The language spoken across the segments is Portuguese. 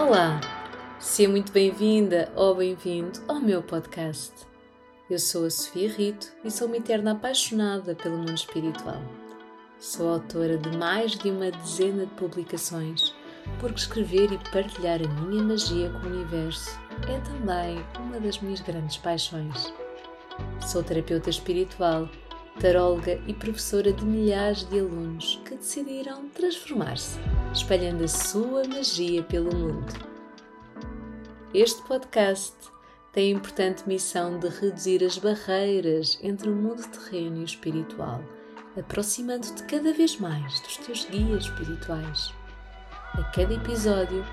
Olá, seja muito bem-vinda ou bem-vindo ao meu podcast. Eu sou a Sofia Rito e sou uma eterna apaixonada pelo mundo espiritual. Sou autora de mais de uma dezena de publicações, porque escrever e partilhar a minha magia com o universo é também uma das minhas grandes paixões. Sou terapeuta espiritual, taróloga e professora de milhares de alunos que decidiram transformar-se, espalhando a sua magia pelo mundo. Este podcast tem a importante missão de reduzir as barreiras entre o mundo terreno e o espiritual, aproximando-te cada vez mais dos teus guias espirituais. A cada episódio,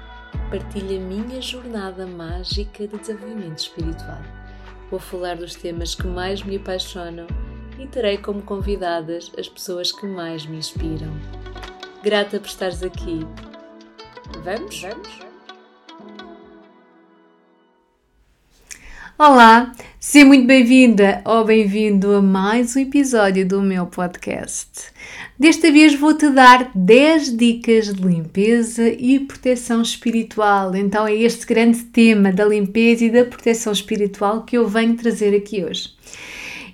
partilho a minha jornada mágica de desenvolvimento espiritual. Vou falar dos temas que mais me apaixonam e terei como convidadas as pessoas que mais me inspiram. Grata por estares aqui. Vamos? Vamos? Olá, seja muito bem-vinda ou bem-vindo a mais um episódio do meu podcast. Desta vez vou-te dar 10 dicas de limpeza e proteção espiritual. Então é este grande tema da limpeza e da proteção espiritual que eu venho trazer aqui hoje.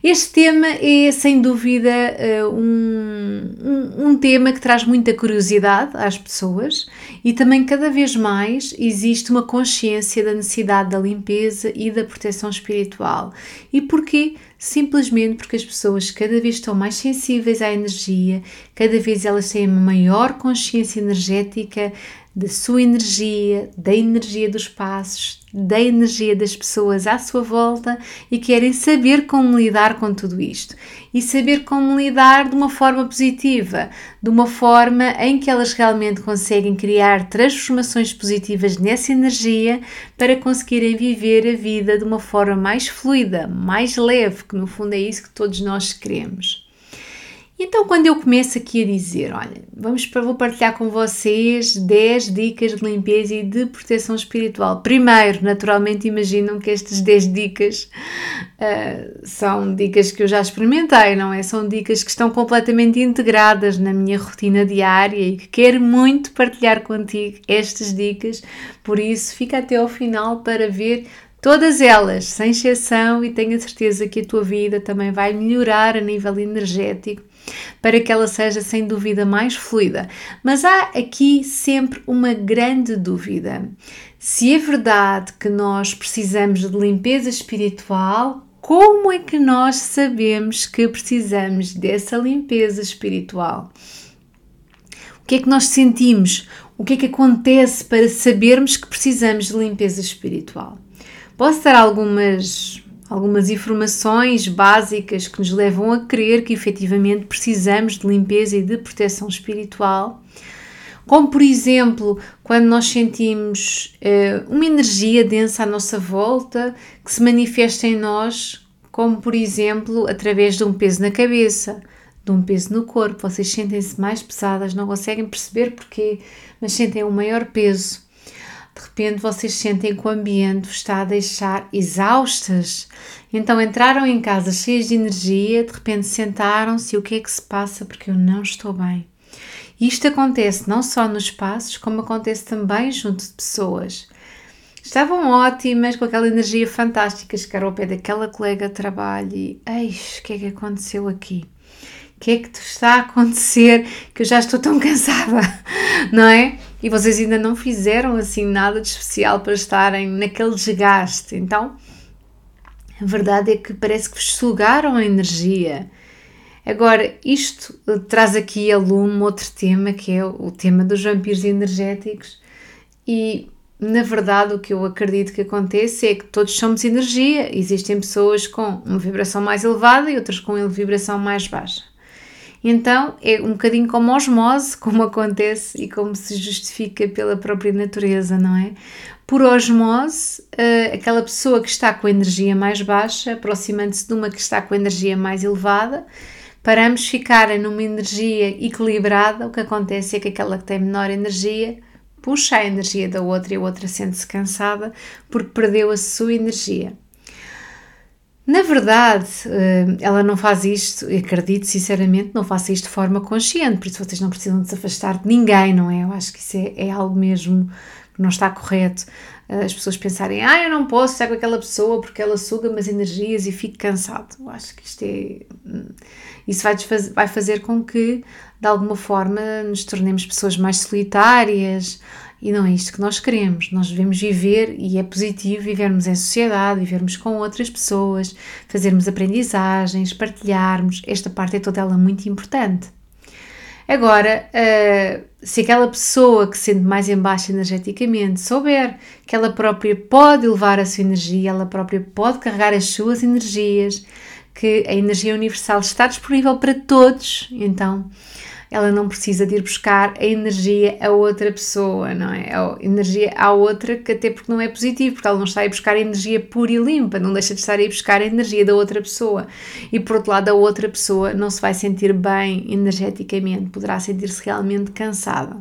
Este tema é sem dúvida eh, um, um, um, tema que traz muita curiosidade às pessoas e também cada vez mais existe uma consciência da necessidade da limpeza e da proteção espiritual. E porquê? Simplesmente porque as pessoas cada vez estão mais sensíveis à energia, cada vez elas têm uma maior consciência energética da sua energia, da energia dos passos, da energia das pessoas à sua volta e querem saber como lidar com tudo isto e saber como lidar de uma forma positiva, de uma forma em que elas realmente conseguem criar transformações positivas nessa energia para conseguirem viver a vida de uma forma mais fluida, mais leve, que no fundo é isso que todos nós queremos. Então, quando eu começo aqui a dizer, olha, vamos vou partilhar com vocês 10 dicas de limpeza e de proteção espiritual. Primeiro, naturalmente, imaginam que estas 10 dicas uh, são dicas que eu já experimentei, não é? São dicas que estão completamente integradas na minha rotina diária e que quero muito partilhar contigo estas dicas. Por isso, fica até ao final para ver Todas elas, sem exceção, e tenho a certeza que a tua vida também vai melhorar a nível energético para que ela seja sem dúvida mais fluida. Mas há aqui sempre uma grande dúvida. Se é verdade que nós precisamos de limpeza espiritual, como é que nós sabemos que precisamos dessa limpeza espiritual? O que é que nós sentimos? O que é que acontece para sabermos que precisamos de limpeza espiritual? Posso dar algumas algumas informações básicas que nos levam a crer que efetivamente precisamos de limpeza e de proteção espiritual. Como, por exemplo, quando nós sentimos uh, uma energia densa à nossa volta que se manifesta em nós, como, por exemplo, através de um peso na cabeça, de um peso no corpo. Vocês sentem-se mais pesadas, não conseguem perceber porquê, mas sentem um maior peso de repente vocês sentem que o ambiente vos está a deixar exaustas. Então entraram em casa cheias de energia, de repente sentaram-se e o que é que se passa? Porque eu não estou bem. Isto acontece não só nos espaços, como acontece também junto de pessoas. Estavam ótimas, com aquela energia fantástica, chegaram ao pé daquela colega de trabalho e, eis, o que é que aconteceu aqui? O que é que está a acontecer que eu já estou tão cansada, não é? E vocês ainda não fizeram assim nada de especial para estarem naquele desgaste. Então, a verdade é que parece que vos sugaram a energia. Agora, isto traz aqui a lume outro tema que é o tema dos vampiros energéticos, e na verdade o que eu acredito que acontece é que todos somos energia. Existem pessoas com uma vibração mais elevada e outras com uma vibração mais baixa. Então é um bocadinho como osmose, como acontece e como se justifica pela própria natureza, não é? Por osmose, uh, aquela pessoa que está com a energia mais baixa, aproximando-se de uma que está com a energia mais elevada, para ambos ficarem numa energia equilibrada, o que acontece é que aquela que tem menor energia puxa a energia da outra e a outra sente-se cansada porque perdeu a sua energia. Na verdade, eh, ela não faz isto, acredito sinceramente, não faça isto de forma consciente, por isso vocês não precisam de se afastar de ninguém, não é? Eu acho que isso é, é algo mesmo não está correto as pessoas pensarem, ah, eu não posso estar com aquela pessoa porque ela suga umas energias e fico cansado. Eu acho que isto é. Hum, isso vai, vai fazer com que, de alguma forma, nos tornemos pessoas mais solitárias e não é isto que nós queremos. Nós devemos viver e é positivo vivermos em sociedade, vivermos com outras pessoas, fazermos aprendizagens, partilharmos. Esta parte é toda ela muito importante. Agora, uh, se aquela pessoa que se sente mais em baixo energeticamente souber que ela própria pode elevar a sua energia, ela própria pode carregar as suas energias, que a energia universal está disponível para todos, então ela não precisa de ir buscar a energia a outra pessoa, não é? A energia à outra, que até porque não é positivo, porque ela não está a ir buscar a energia pura e limpa, não deixa de estar a ir buscar a energia da outra pessoa. E por outro lado, a outra pessoa não se vai sentir bem energeticamente, poderá sentir-se realmente cansada.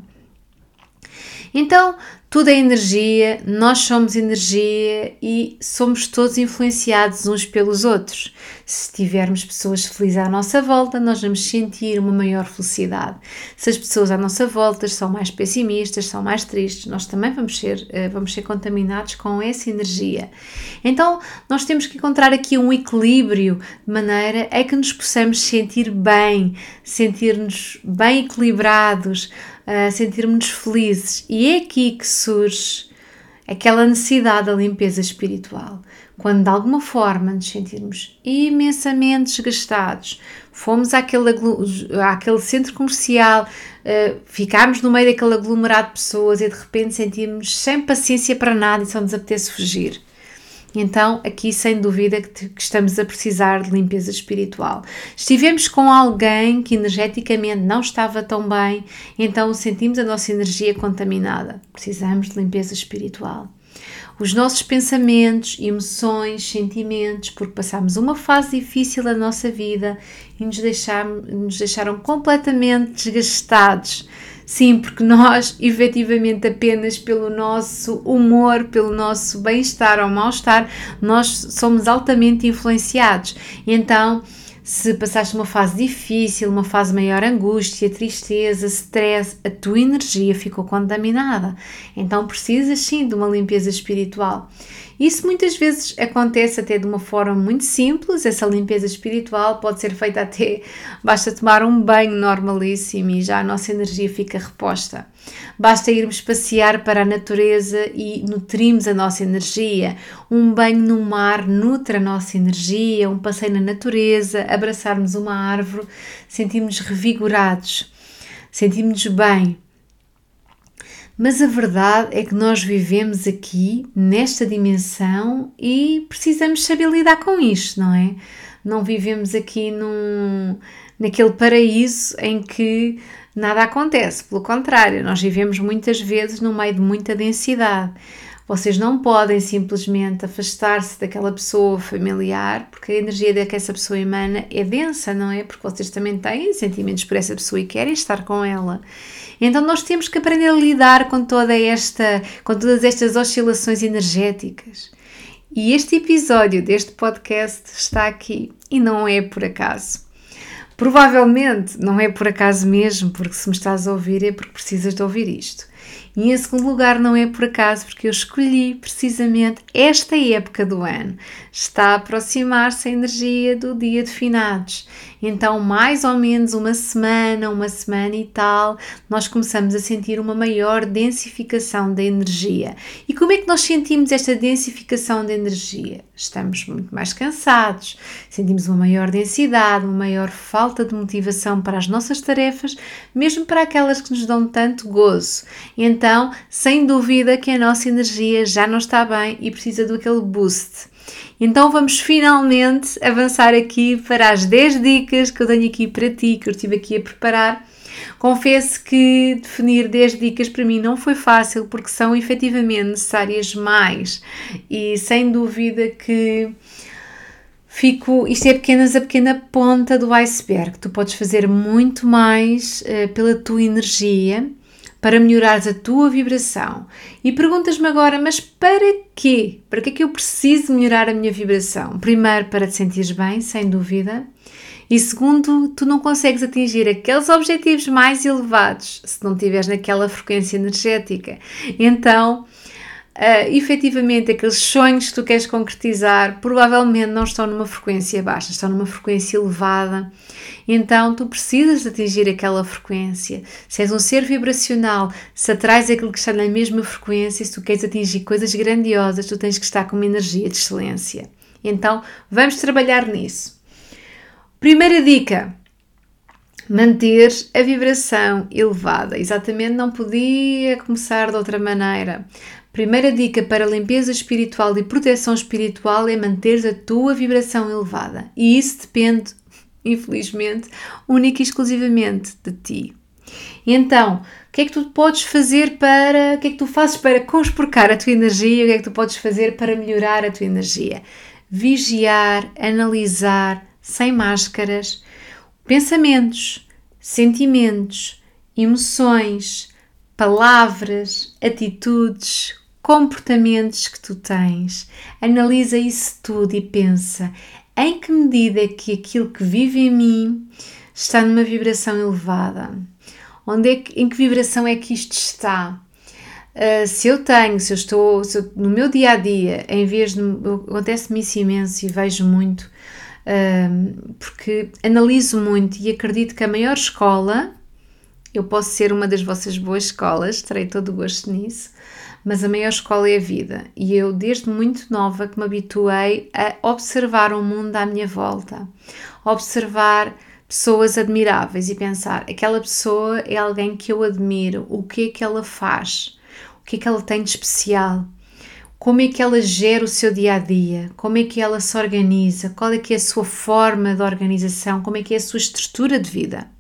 Então, tudo é energia, nós somos energia e somos todos influenciados uns pelos outros. Se tivermos pessoas felizes à nossa volta, nós vamos sentir uma maior felicidade. Se as pessoas à nossa volta são mais pessimistas, são mais tristes, nós também vamos ser, eh, vamos ser contaminados com essa energia. Então, nós temos que encontrar aqui um equilíbrio de maneira a que nos possamos sentir bem, sentir-nos bem equilibrados, uh, sentirmos-nos felizes. E é aqui que surge aquela necessidade da limpeza espiritual. Quando de alguma forma nos sentirmos imensamente desgastados, fomos àquele, àquele centro comercial, uh, ficámos no meio daquele aglomerado de pessoas e de repente sentimos sem paciência para nada e só nos apetece fugir. Então, aqui sem dúvida que, estamos a precisar de limpeza espiritual. Estivemos com alguém que energeticamente não estava tão bem, então sentimos a nossa energia contaminada. Precisamos de limpeza espiritual. Os nossos pensamentos, emoções, sentimentos, porque passamos uma fase difícil da nossa vida e nos deixaram, nos deixaram completamente desgastados Sim, porque nós, efetivamente, apenas pelo nosso humor, pelo nosso bem-estar ou mal-estar, nós somos altamente influenciados. Então, se passaste uma fase difícil, uma fase maior angústia, tristeza, stress, a tua energia ficou contaminada. Então precisas sim de uma limpeza espiritual. Isso muitas vezes acontece até de uma forma muito simples. Essa limpeza espiritual pode ser feita até basta tomar um banho normalíssimo e já a nossa energia fica reposta. Basta irmos passear para a natureza e nutrimos a nossa energia. Um banho no mar nutre a nossa energia, um passeio na natureza, abraçarmos uma árvore, sentimos revigorados, sentimos bem. Mas a verdade é que nós vivemos aqui nesta dimensão e precisamos saber lidar com isto, não é? Não vivemos aqui num, naquele paraíso em que nada acontece, pelo contrário, nós vivemos muitas vezes no meio de muita densidade. Vocês não podem simplesmente afastar-se daquela pessoa familiar, porque a energia que essa pessoa emana é densa, não é? Porque vocês também têm sentimentos por essa pessoa e querem estar com ela. Então nós temos que aprender a lidar com toda esta, com todas estas oscilações energéticas. E este episódio deste podcast está aqui e não é por acaso. Provavelmente não é por acaso mesmo, porque se me estás a ouvir é porque precisas de ouvir isto. E em segundo lugar, não é por acaso, porque eu escolhi precisamente esta época do ano. Está a aproximar-se a energia do dia de finados. Então, mais ou menos uma semana, uma semana e tal, nós começamos a sentir uma maior densificação da energia. E como é que nós sentimos esta densificação da energia? Estamos muito mais cansados, sentimos uma maior densidade, uma maior falta de motivação para as nossas tarefas, mesmo para aquelas que nos dão tanto gozo. Então, sem dúvida que a nossa energia já não está bem e precisa do aquele boost. Então vamos finalmente avançar aqui para as 10 dicas que eu tenho aqui para ti, que eu estive aqui a preparar. Confesso que definir 10 dicas para mim não foi fácil porque são efetivamente necessárias mais e sem dúvida que fico. Isto é apenas a pequena ponta do iceberg. Tu podes fazer muito mais uh, pela tua energia para melhorares a tua vibração. E perguntas-me agora, mas para quê? Para que é que eu preciso melhorar a minha vibração? Primeiro, para te sentires bem, sem dúvida. E segundo, tu não consegues atingir aqueles objetivos mais elevados se não estiveres naquela frequência energética. Então, uh, efetivamente aqueles sonhos que tu queres concretizar provavelmente não estão numa frequência baixa, estão numa frequência elevada. Então tu precisas de atingir aquela frequência. Se és um ser vibracional, se atrás aquilo que está na mesma frequência, se tu queres atingir coisas grandiosas, tu tens que estar com uma energia de excelência. Então vamos trabalhar nisso. Primeira dica manter a vibração elevada. Exatamente, não podia começar de outra maneira. Primeira dica para limpeza espiritual e proteção espiritual é manter a tua vibração elevada. E isso depende, infelizmente, única e exclusivamente de ti. Então, o que é que tu podes fazer para. O que é que tu fazes para conspurcar a tua energia? O que é que tu podes fazer para melhorar a tua energia? Vigiar, analisar, sem máscaras, pensamentos, sentimentos, emoções, palavras, atitudes, comportamentos que tu tens. Analisa isso tudo e pensa em que medida é que aquilo que vive em mim está numa vibração elevada. Onde é que, em que vibração é que isto está? Uh, se eu tenho, se eu estou se eu, no meu dia a dia, em vez de. acontece-me isso imenso e vejo muito, uh, porque analiso muito e acredito que a maior escola, eu posso ser uma das vossas boas escolas, terei todo o gosto nisso, mas a maior escola é a vida. E eu, desde muito nova, que me habituei a observar o mundo à minha volta, observar pessoas admiráveis e pensar: aquela pessoa é alguém que eu admiro, o que é que ela faz, o que é que ela tem de especial. Como é que ela gera o seu dia a dia? Como é que ela se organiza? Qual é que é a sua forma de organização? Como é que é a sua estrutura de vida?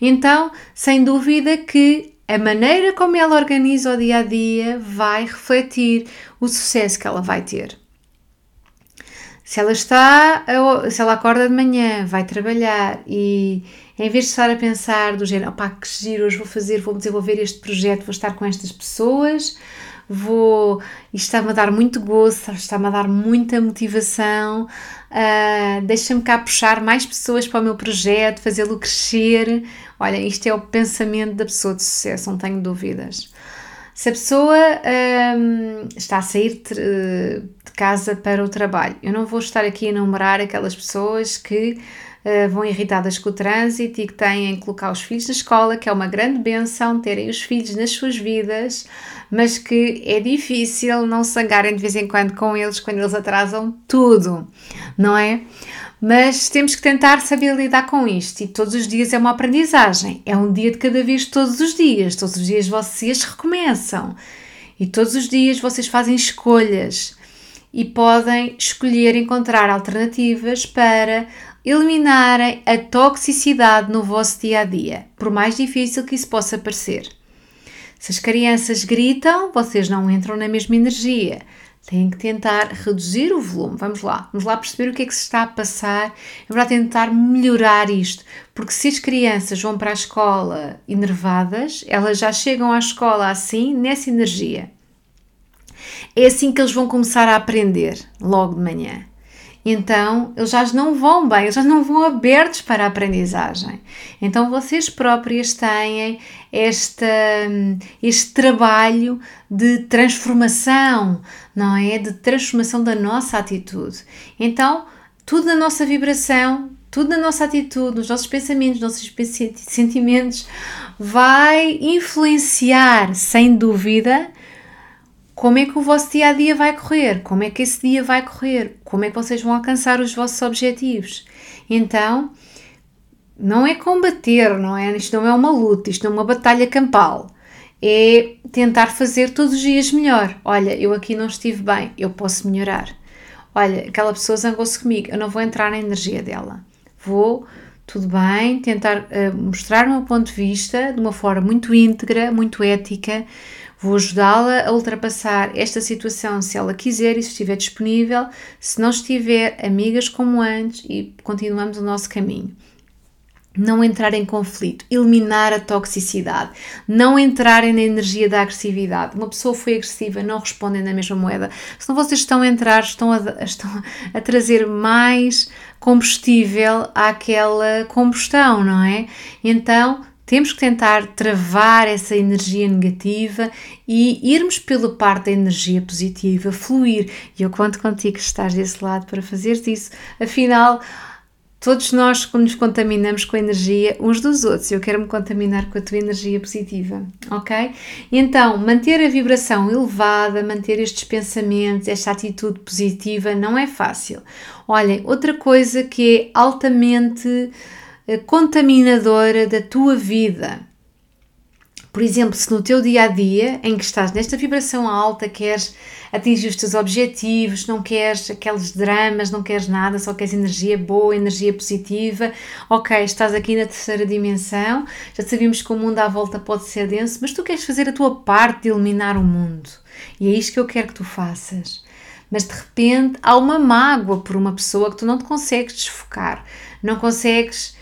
Então, sem dúvida que a maneira como ela organiza o dia a dia vai refletir o sucesso que ela vai ter. Se ela está, se ela acorda de manhã, vai trabalhar e em vez de estar a pensar do género, opá, que giro, hoje vou fazer, vou desenvolver este projeto, vou estar com estas pessoas, vou. Isto está-me a dar muito gosto, está-me a dar muita motivação, uh, deixa-me cá puxar mais pessoas para o meu projeto, fazê-lo crescer. Olha, isto é o pensamento da pessoa de sucesso, não tenho dúvidas. Se a pessoa um, está a sair de casa para o trabalho, eu não vou estar aqui a enumerar aquelas pessoas que uh, vão irritadas com o trânsito e que têm que colocar os filhos na escola, que é uma grande benção terem os filhos nas suas vidas, mas que é difícil não sangarem de vez em quando com eles quando eles atrasam tudo, não é? Mas temos que tentar saber lidar com isto e todos os dias é uma aprendizagem. É um dia de cada vez, todos os dias. Todos os dias vocês recomeçam e todos os dias vocês fazem escolhas e podem escolher encontrar alternativas para eliminarem a toxicidade no vosso dia a dia, por mais difícil que isso possa parecer. Se as crianças gritam, vocês não entram na mesma energia têm que tentar reduzir o volume. Vamos lá, vamos lá perceber o que é que se está a passar e para tentar melhorar isto. Porque se as crianças vão para a escola enervadas, elas já chegam à escola assim, nessa energia. É assim que eles vão começar a aprender logo de manhã. Então, eles já não vão bem, eles já não vão abertos para a aprendizagem. Então, vocês próprias têm este trabalho de transformação, não é? De transformação da nossa atitude. Então, tudo na nossa vibração, tudo na nossa atitude, nos nossos pensamentos, nos nossos sentimentos, vai influenciar, sem dúvida, como é que o vosso dia a dia vai correr, como é que esse dia vai correr, como é que vocês vão alcançar os vossos objetivos. Então, não é combater, não é? Isto não é uma luta, isto não é uma batalha campal. É tentar fazer todos os dias melhor. Olha, eu aqui não estive bem, eu posso melhorar. Olha, aquela pessoa zangou-se comigo, eu não vou entrar na energia dela. Vou, tudo bem, tentar uh, mostrar o meu ponto de vista de uma forma muito íntegra, muito ética, Vou ajudá-la a ultrapassar esta situação se ela quiser e se estiver disponível. Se não estiver, amigas como antes e continuamos o nosso caminho. não entrar em conflito, eliminar a toxicidade, não entrarem na energia da agressividade. Uma pessoa foi agressiva, não respondem na mesma moeda. Senão vocês estão a entrar, estão a, estão a trazer mais combustível àquela combustão, não é? Então temos que tentar travar essa energia negativa e irmos pela parte da energia positiva, fluir. E eu conto contigo que estás desse lado para fazeres isso. Afinal, Todos nós, nos contaminamos com a energia uns dos outros, eu quero me contaminar com a tua energia positiva, ok? Então, manter a vibração elevada, manter estes pensamentos, esta atitude positiva não é fácil. Olhem, outra coisa que é altamente contaminadora da tua vida por exemplo, se no teu dia a dia, em que estás nesta vibração alta, queres atingir os teus objetivos, não queres aqueles dramas, não queres nada, só queres energia boa, energia positiva, ok, estás aqui na terceira dimensão, já sabemos que o mundo à volta pode ser denso, mas tu queres fazer a tua parte de eliminar o mundo. E é isto que eu quero que tu faças. Mas de repente há uma mágoa por uma pessoa que tu não te consegues desfocar, não consegues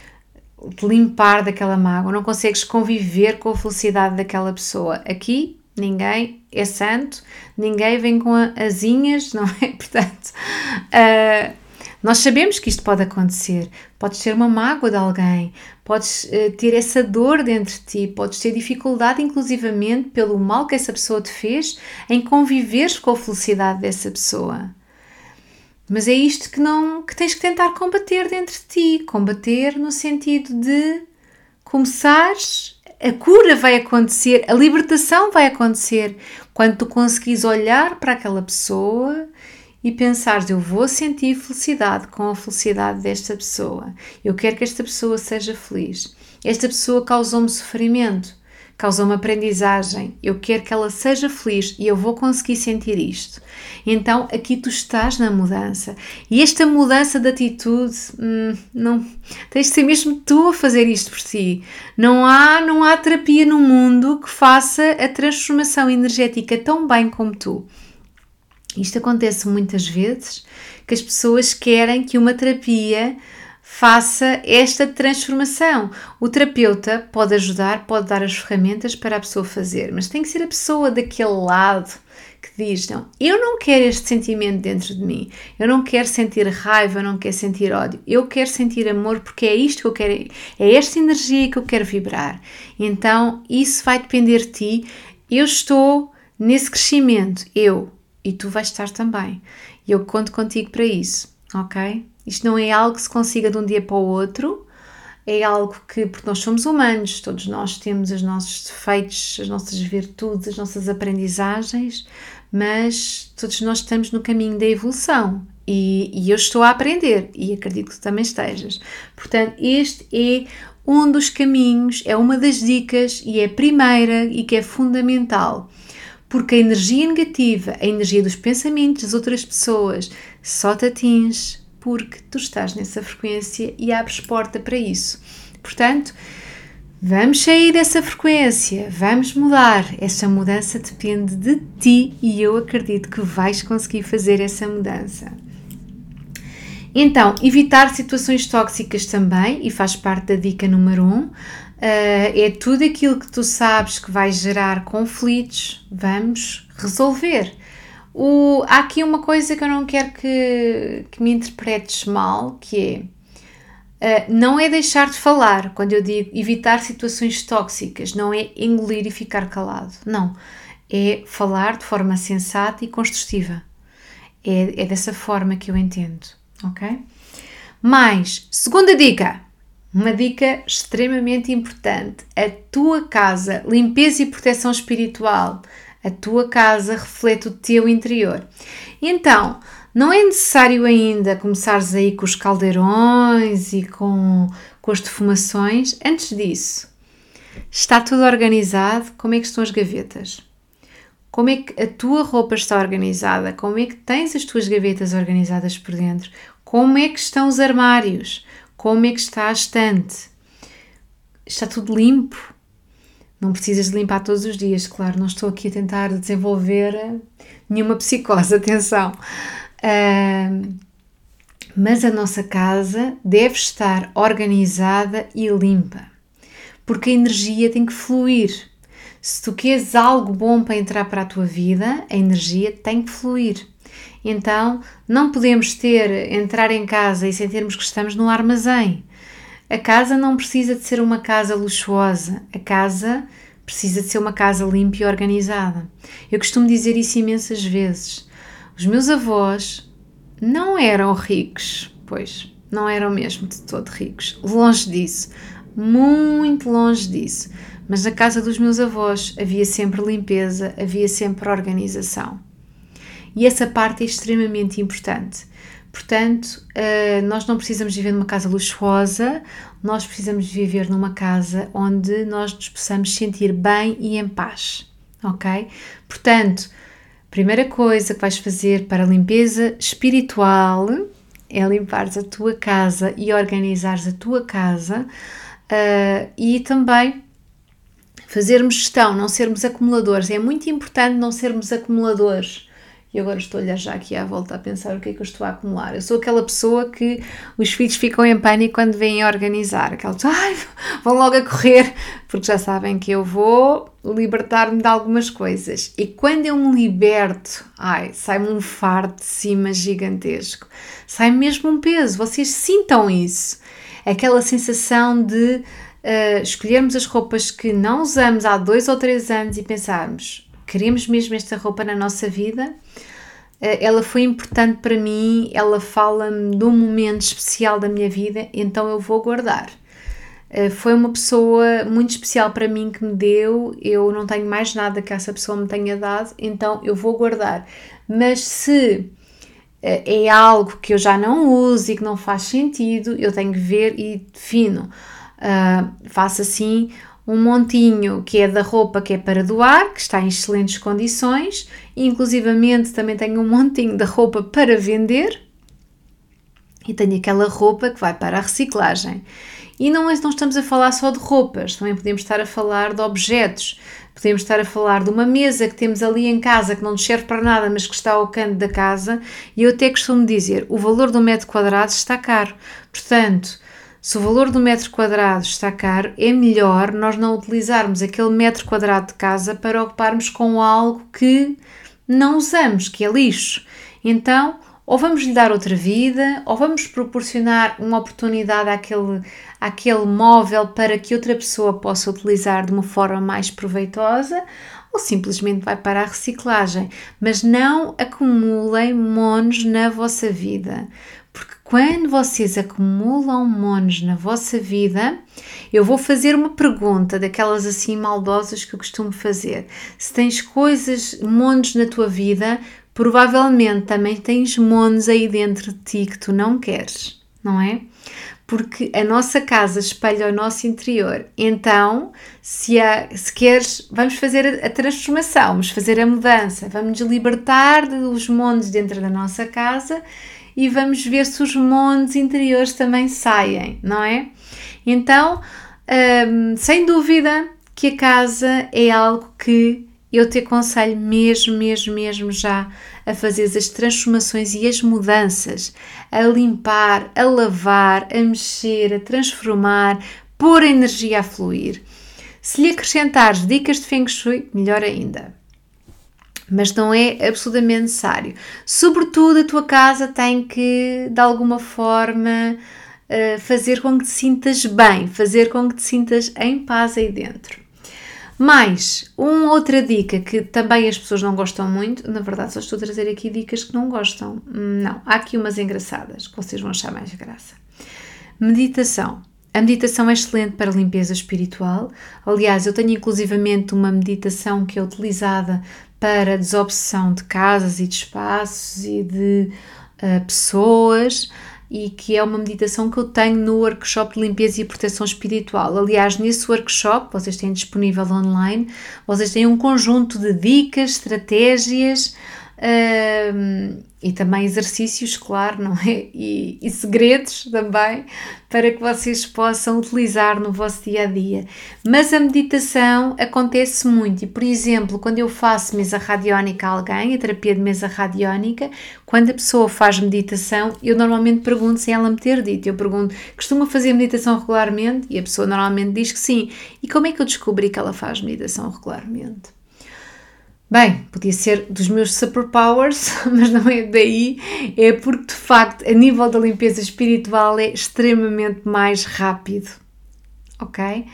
te limpar daquela mágoa, não consegues conviver com a felicidade daquela pessoa. Aqui ninguém é santo, ninguém vem com asinhas, não é? Portanto, uh, nós sabemos que isto pode acontecer. Podes ter uma mágoa de alguém, podes uh, ter essa dor dentro de ti, podes ter dificuldade, inclusivamente, pelo mal que essa pessoa te fez, em conviveres com a felicidade dessa pessoa. Mas é isto que não que tens que tentar combater dentro de ti, combater no sentido de começares, a cura vai acontecer, a libertação vai acontecer quando tu conseguires olhar para aquela pessoa e pensares eu vou sentir felicidade com a felicidade desta pessoa. Eu quero que esta pessoa seja feliz. Esta pessoa causou-me sofrimento causa uma aprendizagem, eu quero que ela seja feliz e eu vou conseguir sentir isto. Então aqui tu estás na mudança e esta mudança de atitude, hum, não tens de ser mesmo tu a fazer isto por si. Não há, não há terapia no mundo que faça a transformação energética tão bem como tu. Isto acontece muitas vezes que as pessoas querem que uma terapia faça esta transformação. O terapeuta pode ajudar, pode dar as ferramentas para a pessoa fazer, mas tem que ser a pessoa daquele lado que diz: Não, eu não quero este sentimento dentro de mim, eu não quero sentir raiva, eu não quero sentir ódio, eu quero sentir amor porque é isto que eu quero, é esta energia que eu quero vibrar. Então isso vai depender de ti. Eu estou nesse crescimento, eu, e tu vais estar também. Eu conto contigo para isso, ok? Isto não é algo que se consiga de um dia para o outro, é algo que, porque nós somos humanos, todos nós temos os nossos defeitos, as nossas virtudes, as nossas aprendizagens, mas todos nós estamos no caminho da evolução e, e eu estou a aprender e acredito que tu também estejas. Portanto, este é um dos caminhos, é uma das dicas e é a primeira e que é fundamental. Porque a energia negativa, a energia dos pensamentos das outras pessoas, só te atinge porque tu estás nessa frequência e abres porta para isso. Portanto, vamos sair dessa frequência, vamos mudar. Essa mudança depende de ti e eu acredito que vais conseguir fazer essa mudança. Então, evitar situações tóxicas também, e faz parte da dica número 1. Um, uh, é tudo aquilo que tu sabes que vai gerar conflitos, vamos resolver. O, há aqui uma coisa que eu não quero que, que me interpretes mal, que é uh, não é deixar de falar, quando eu digo evitar situações tóxicas, não é engolir e ficar calado, não. É falar de forma sensata e construtiva. É, é dessa forma que eu entendo, ok? Mais, segunda dica, uma dica extremamente importante: a tua casa, limpeza e proteção espiritual a tua casa reflete o teu interior. Então, não é necessário ainda começares aí com os caldeirões e com, com as defumações. Antes disso, está tudo organizado? Como é que estão as gavetas? Como é que a tua roupa está organizada? Como é que tens as tuas gavetas organizadas por dentro? Como é que estão os armários? Como é que está a estante? Está tudo limpo? Não precisas de limpar todos os dias, claro, não estou aqui a tentar desenvolver nenhuma psicose, atenção. Uh, Mas a nossa casa deve estar organizada e limpa, porque a energia tem que fluir. Se tu queres algo bom para entrar para a tua vida, a energia tem que fluir. Então, não podemos ter entrar em casa e sentirmos que estamos no armazém. A casa não precisa de ser uma casa luxuosa. A casa precisa de ser uma casa limpa e organizada. Eu costumo dizer isso imensas vezes. Os meus avós não eram ricos, pois não eram mesmo de todo ricos, longe disso, muito longe disso. Mas na casa dos meus avós havia sempre limpeza, havia sempre organização. E essa parte é extremamente importante. Portanto, eh, nós não precisamos viver numa casa luxuosa, nós precisamos viver numa casa onde nós nos possamos sentir bem e em paz, ok? Portanto, primeira coisa que vais fazer para a limpeza espiritual é limpares a tua casa e organizares a tua casa uh, e também fazermos gestão, não sermos acumuladores. É muito importante não sermos acumuladores e agora estou a olhar já aqui à volta a pensar o que é que eu estou a acumular. Eu sou aquela pessoa que os filhos ficam em pânico quando vêm organizar. Aquela pessoa, ai, vão logo a correr, porque já sabem que eu vou libertar-me de algumas coisas. E quando eu me liberto, ai, sai-me um fardo de cima gigantesco. Sai mesmo um peso. Vocês sintam isso. Aquela sensação de uh, escolhermos as roupas que não usamos há dois ou três anos e pensarmos queremos mesmo esta roupa na nossa vida. Eh, ela foi importante para mim, ela fala-me de um momento especial da minha vida, então eu vou guardar. Eh, foi uma pessoa muito especial para mim que me deu, eu não tenho mais nada que essa pessoa me tenha dado, então eu vou guardar. Mas se eh, é algo que eu já não uso e que não faz sentido, eu tenho que ver e defino. Uh, faço assim um montinho que é da roupa que é para doar, que está em excelentes condições, inclusivamente também tenho um montinho da roupa para vender e tenho aquela roupa que vai para a reciclagem. E não, não estamos a falar só de roupas, também podemos estar a falar de objetos, podemos estar a falar de uma mesa que temos ali em casa que não nos serve para nada, mas que está ao canto da casa, e eu até costumo dizer: o valor do metro quadrado está caro. Portanto, se o valor do metro quadrado está caro, é melhor nós não utilizarmos aquele metro quadrado de casa para ocuparmos com algo que não usamos, que é lixo. Então, ou vamos lhe dar outra vida, ou vamos proporcionar uma oportunidade àquele, àquele móvel para que outra pessoa possa utilizar de uma forma mais proveitosa, ou simplesmente vai para a reciclagem. Mas não acumulem monos na vossa vida, porque quando vocês acumulam monos na vossa vida, eu vou fazer uma pergunta daquelas assim maldosas que eu costumo fazer. Se tens coisas, monos na tua vida, provavelmente também tens monos aí dentro de ti que tu não queres, não é? Porque a nossa casa espelha o nosso interior. Então, se, há, se queres, vamos fazer a, transformação, vamos fazer a mudança, vamos nos libertar dos monos dentro da nossa casa e vamos ver se os montes interiores também saem, não é? Então, hum, sem dúvida que a casa é algo que eu te aconselho mesmo, mesmo, mesmo já a fazer as transformações e as mudanças, a limpar, a lavar, a mexer, a transformar, pôr a energia a fluir. Se lhe acrescentares dicas de Feng Shui, melhor ainda mas não é absolutamente necessário. Sobretudo, a tua casa tem que, de alguma forma, eh, fazer com que te sintas bem, fazer com que te sintas em paz aí dentro. Mais, uma outra dica que também as pessoas não gostam muito, na verdade só estou a trazer aqui dicas que não gostam. Não, há aqui umas engraçadas que vocês vão achar mais graça. Meditação. A meditação é excelente para limpeza espiritual. Aliás, eu tenho inclusivamente uma meditação que é utilizada para desobsessão de casas e de espaços e de uh, pessoas e que é uma meditação que eu tenho no workshop de limpeza e proteção espiritual. Aliás, nesse workshop, vocês têm disponível online, vocês têm um conjunto de dicas, estratégias e também exercícios, claro, não é? E, e, segredos também para que vocês possam utilizar no vosso dia a dia. Mas a meditação acontece muito, e por exemplo, quando eu faço mesa radiónica a alguém, a terapia de mesa radiónica, quando a pessoa faz meditação, eu normalmente pergunto sem ela me ter dito. Eu pergunto, costuma fazer meditação regularmente? E a pessoa normalmente diz que sim. E como é que eu descobri que ela faz meditação regularmente? Bem, podia ser dos meus superpowers, mas não é daí, é porque de facto a nível da limpeza espiritual é extremamente mais rápido, ok?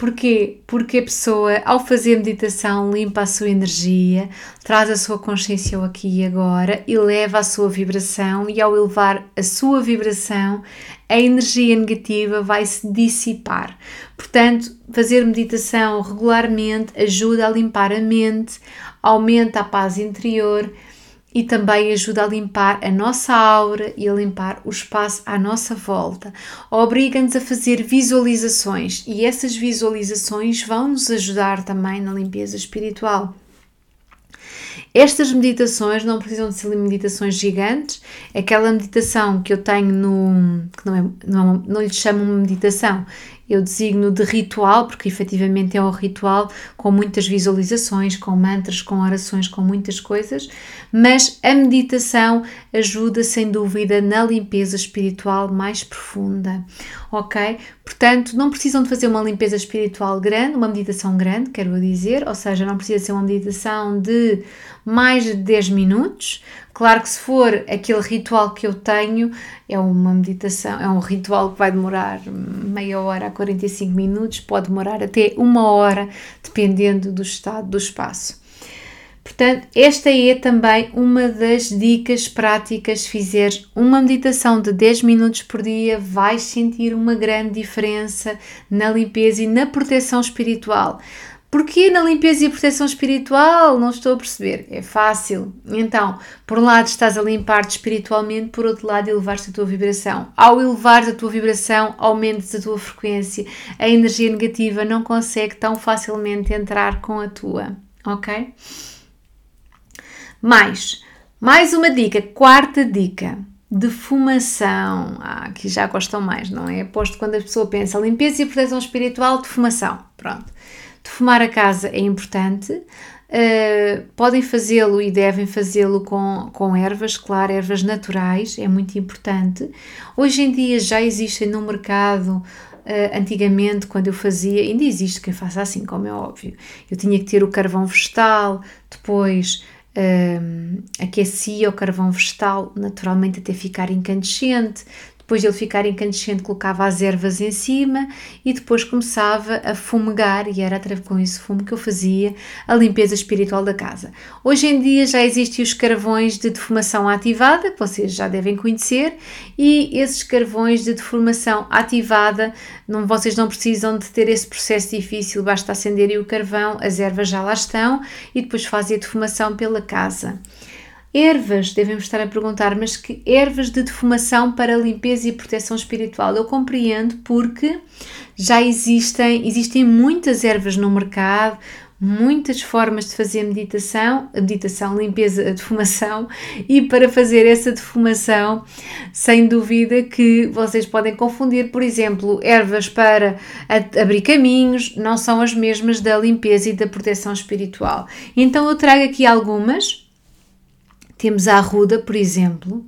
Porquê? Porque a pessoa, ao fazer meditação, limpa a sua energia, traz a sua consciência ao aqui e agora, eleva a sua vibração e, ao elevar a sua vibração, a energia negativa vai se dissipar. Portanto, fazer meditação regularmente ajuda a limpar a mente, aumenta a paz interior e também ajuda a limpar a nossa aura e a limpar o espaço à nossa volta. Obriga-nos a fazer visualizações e essas visualizações vão nos ajudar também na limpeza espiritual. Estas meditações não precisam de ser meditações gigantes. Aquela meditação que eu tenho no. que não, é, não, não lhe chamo meditação, eu designo de ritual, porque efetivamente é um ritual com muitas visualizações, com mantras, com orações, com muitas coisas, mas a meditação ajuda sem dúvida na limpeza espiritual mais profunda, ok? Portanto, não precisam de fazer uma limpeza espiritual grande, uma meditação grande, quero dizer, ou seja, não precisa ser uma meditação de mais de 10 minutos. Claro que se for aquele ritual que eu tenho, é uma meditação, é um ritual que vai demorar meia hora a 45 minutos, pode demorar até uma hora, dependendo do estado do espaço. Portanto, esta é também uma das dicas práticas. Se fizeres uma meditação de 10 minutos por dia, vais sentir uma grande diferença na limpeza e na proteção espiritual. Porquê na limpeza e proteção espiritual? Não estou a perceber. É fácil. Então, por um lado estás a limpar-te espiritualmente, por outro lado elevar-te a tua vibração. Ao elevar a tua vibração, aumentas a tua frequência. A energia negativa não consegue tão facilmente entrar com a tua, ok? Mais, mais uma dica, quarta dica. Defumação. Ah, aqui já gostam mais, não é? Aposto quando a pessoa pensa limpeza e proteção espiritual, defumação. Pronto. Defumar a casa é importante. Uh, podem fazê-lo e devem fazê-lo com, com ervas, claro, ervas naturais, é muito importante. Hoje em dia já existem no mercado Uh, antigamente, quando eu fazia, ainda existe quem faça assim, como é óbvio. Eu tinha que ter o carvão vegetal, depois uh, aquecia o carvão vegetal, naturalmente até ficar incandescente, depois de ele ficar incandescente, colocava as ervas em cima e depois começava a fumegar, e era com esse fumo que eu fazia a limpeza espiritual da casa. Hoje em dia já existem os carvões de defumação ativada, que vocês já devem conhecer, e esses carvões de defumação ativada, não, vocês não precisam de ter esse processo difícil, basta acenderem o carvão, as ervas já lá estão e depois fazem a defumação pela casa. Ervas, devemos estar a perguntar, mas que ervas de defumação para limpeza e proteção espiritual? Eu compreendo porque já existem, existem muitas ervas no mercado, muitas formas de fazer meditação, meditação, limpeza, defumação, e para fazer essa defumação, sem dúvida que vocês podem confundir, por exemplo, ervas para abrir caminhos, não são as mesmas da limpeza e da proteção espiritual. Então eu trago aqui algumas temos a arruda, por exemplo.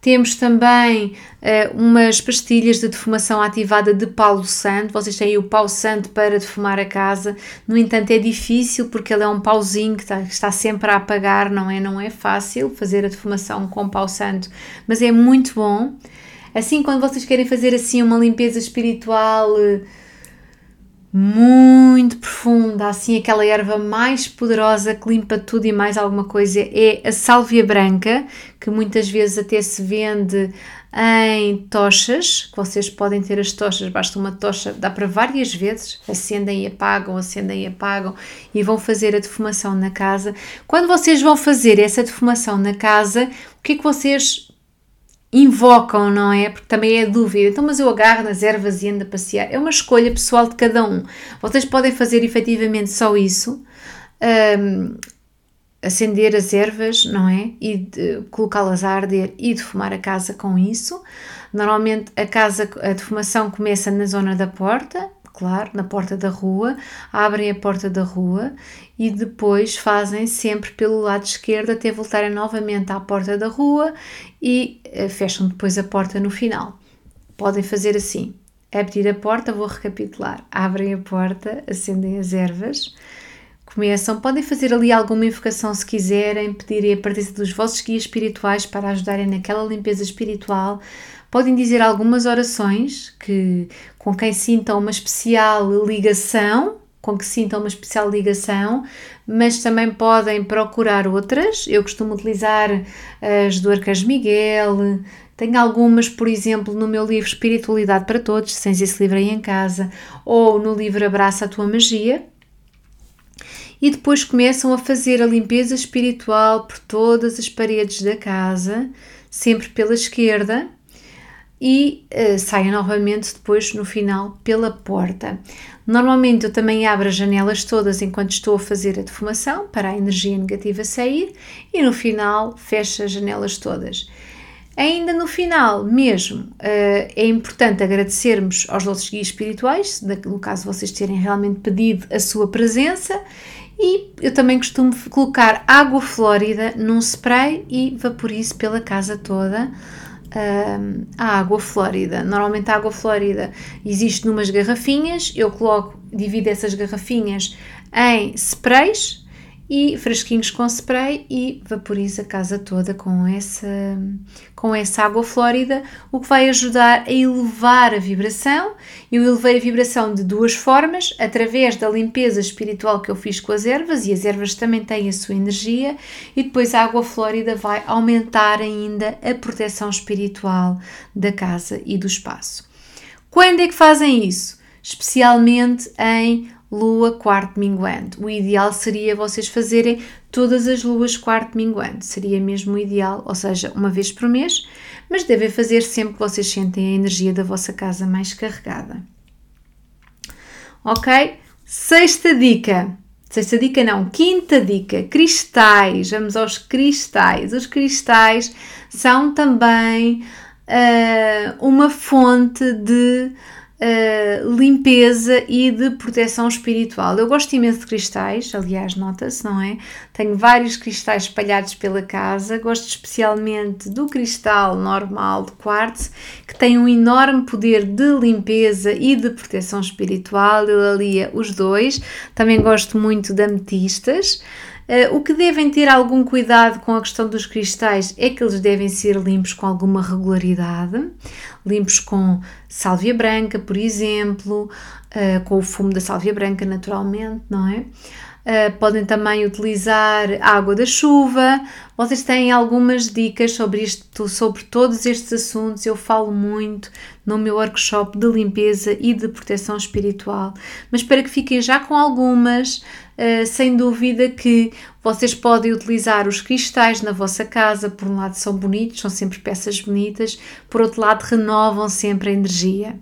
Temos também uh, umas pastilhas de defumação ativada de Paulo Santo. Vocês têm o pau santo para defumar a casa. No entanto, é difícil porque ele é um pauzinho que está, que está, sempre a apagar, não é? Não é fácil fazer a defumação com pau santo, mas é muito bom. Assim, quando vocês querem fazer assim uma limpeza espiritual. Uh, muito profunda, assim aquela erva mais poderosa que limpa tudo e mais alguma coisa é a sálvia branca, que muitas vezes até se vende em tochas, que vocês podem ter as tochas, basta uma tocha, dá para várias vezes, acendem e apagam, acendem e apagam e vão fazer a defumação na casa. Quando vocês vão fazer essa defumação na casa, o que é que vocês invocam, não é? Porque também é dúvida. Então, mas eu agarro nas ervas e ando a passear. É uma escolha pessoal de cada um. Vocês podem fazer efetivamente só isso. Um, acender as ervas, não é? E colocá-las a arder e defumar a casa com isso. Normalmente a casa, a defumação começa na zona da porta, claro, na porta da rua, abrem a porta da rua e depois fazem sempre pelo lado esquerdo até voltarem novamente à porta da rua e eh, fecham depois a porta no final. Podem fazer assim: abrir a porta, vou recapitular. Abrem a porta, acendem as ervas, começam. Podem fazer ali alguma invocação se quiserem, pedirem a presença dos vossos guias espirituais para ajudarem naquela limpeza espiritual. Podem dizer algumas orações que, com quem sintam uma especial ligação, com que sintam uma especial ligação, mas também podem procurar outras. Eu costumo utilizar as do Arcanjo Miguel, tenho algumas, por exemplo, no meu livro Espiritualidade para Todos, sem esse livro aí em casa, ou no livro Abraça a Tua Magia. E depois começam a fazer a limpeza espiritual por todas as paredes da casa, sempre pela esquerda, e uh, novamente depois no final pela porta. Normalmente eu também abro as janelas todas enquanto estou a fazer a defumação para a energia negativa sair e no final fecho as janelas todas. Ainda no final mesmo, uh, é importante agradecermos aos nossos guias espirituais, no caso vocês terem realmente pedido a sua presença, e eu também costumo colocar água flórida num spray e vaporizo pela casa toda a água flórida. Normalmente a água flórida existe numas garrafinhas, eu coloco, divido essas garrafinhas em sprays e frasquinhos com spray e vaporizo a casa toda com essa, com essa água flórida, o que vai ajudar a elevar a vibração. Eu elevei a vibração de duas formas, através da limpeza espiritual que eu fiz com as ervas, e as ervas também têm a sua energia, e depois a água flórida vai aumentar ainda a proteção espiritual da casa e do espaço. Quando é que fazem isso? Especialmente em lua quarto minguante. O ideal seria vocês fazerem todas as luas quarto minguante, seria mesmo o ideal, ou seja, uma vez por mês, mas devem fazer sempre que vocês sentem a energia da vossa casa mais carregada. Ok? Sexta dica. Sexta dica não, quinta dica, cristais. Vamos aos cristais. Os cristais são também uh, uma fonte de uh, limpeza e de proteção espiritual. Eu gosto imenso de cristais, aliás, nota-se, não é? Tenho vários cristais espalhados pela casa, gosto especialmente do cristal normal de quartzo, que tem um enorme poder de limpeza e de proteção espiritual. Eu alia os dois. Também gosto muito de ametistas. Uh, o que devem ter algum cuidado com a questão dos cristais é que eles devem ser limpos com alguma regularidade, limpos com sálvia branca, por exemplo, uh, com o fumo da sálvia branca, naturalmente, não é? Uh, podem também utilizar água da chuva. Vocês têm algumas dicas sobre isto, sobre todos estes assuntos. Eu falo muito no meu workshop de limpeza e de proteção espiritual. Mas para que fiquem já com algumas, uh, sem dúvida que vocês podem utilizar os cristais na vossa casa. Por um lado, são bonitos, são sempre peças bonitas, por outro lado, renovam sempre a energia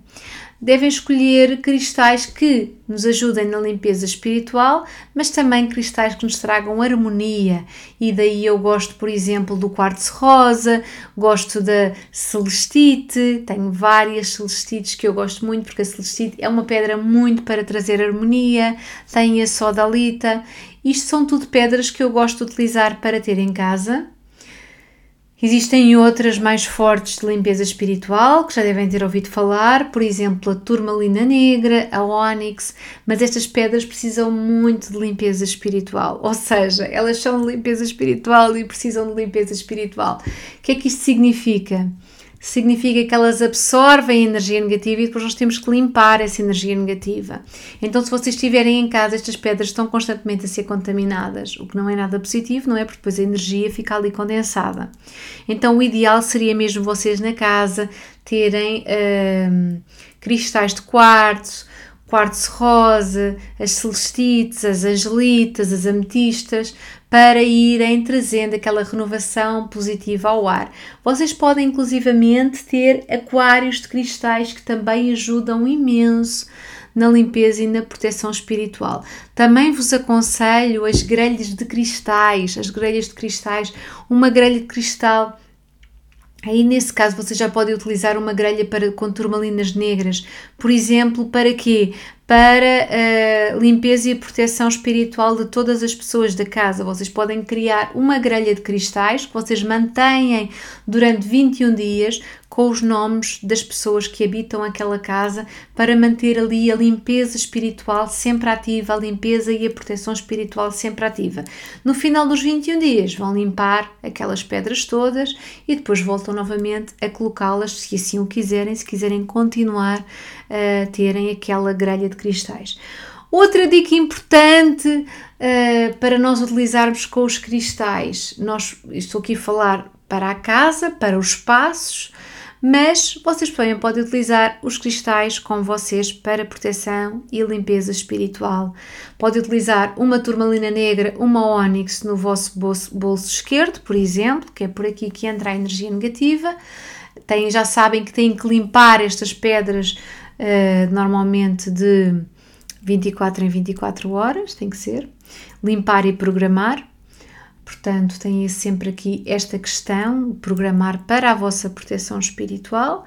devem escolher cristais que nos ajudem na limpeza espiritual, mas também cristais que nos tragam harmonia. E daí eu gosto, por exemplo, do quartzo rosa, gosto da celestite, tenho várias celestites que eu gosto muito, porque a celestite é uma pedra muito para trazer harmonia, tem a sodalita. Isto são tudo pedras que eu gosto de utilizar para ter em casa Existem outras mais fortes de limpeza espiritual que já devem ter ouvido falar, por exemplo, a turmalina negra, a ônix, mas estas pedras precisam muito de limpeza espiritual, ou seja, elas são de limpeza espiritual e precisam de limpeza espiritual. O que é que isto significa? Significa que elas absorvem energia negativa e depois nós temos que limpar essa energia negativa. Então, se vocês estiverem em casa, estas pedras estão constantemente a ser contaminadas, o que não é nada positivo, não é? Porque depois a energia fica ali condensada. Então, o ideal seria mesmo vocês na casa terem hum, cristais de quartzo, quartzo rosa, as celestites, as angelitas, as ametistas, para irem trazendo aquela renovação positiva ao ar. Vocês podem inclusivamente ter aquários de cristais que também ajudam imenso na limpeza e na proteção espiritual. Também vos aconselho as grelhas de cristais, as grelhas de cristais, uma grelha de cristal Aí, nesse caso, você já pode utilizar uma grelha para, com turmalinas negras, por exemplo, para quê? Para a limpeza e a proteção espiritual de todas as pessoas da casa. Vocês podem criar uma grelha de cristais que vocês mantêm durante 21 dias com os nomes das pessoas que habitam aquela casa para manter ali a limpeza espiritual sempre ativa, a limpeza e a proteção espiritual sempre ativa. No final dos 21 dias vão limpar aquelas pedras todas e depois voltam novamente a colocá-las se assim o quiserem, se quiserem continuar a terem aquela grelha de cristais. Outra dica importante uh, para nós utilizarmos com os cristais, nós estou aqui a falar para a casa, para os espaços, mas vocês também podem utilizar os cristais com vocês para proteção e limpeza espiritual. Pode utilizar uma turmalina negra, uma ónix no vosso bolso, bolso esquerdo, por exemplo, que é por aqui que entra a energia negativa. Tem, já sabem que têm que limpar estas pedras uh, normalmente de 24 em 24 horas, tem que ser. Limpar e programar Portanto, têm sempre aqui esta questão, programar para a vossa proteção espiritual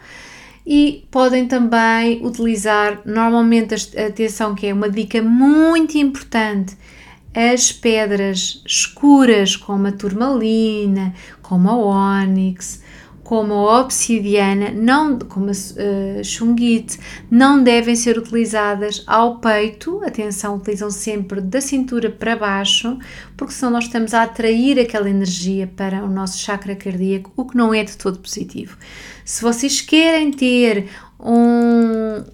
e podem também utilizar, normalmente, atenção que é uma dica muito importante, as pedras escuras como a turmalina, como a ônix, como a obsidiana, não, como a uh, chunguite, não devem ser utilizadas ao peito. Atenção, utilizam sempre da cintura para baixo, porque senão nós estamos a atrair aquela energia para o nosso chakra cardíaco, o que não é de todo positivo. Se vocês querem ter um,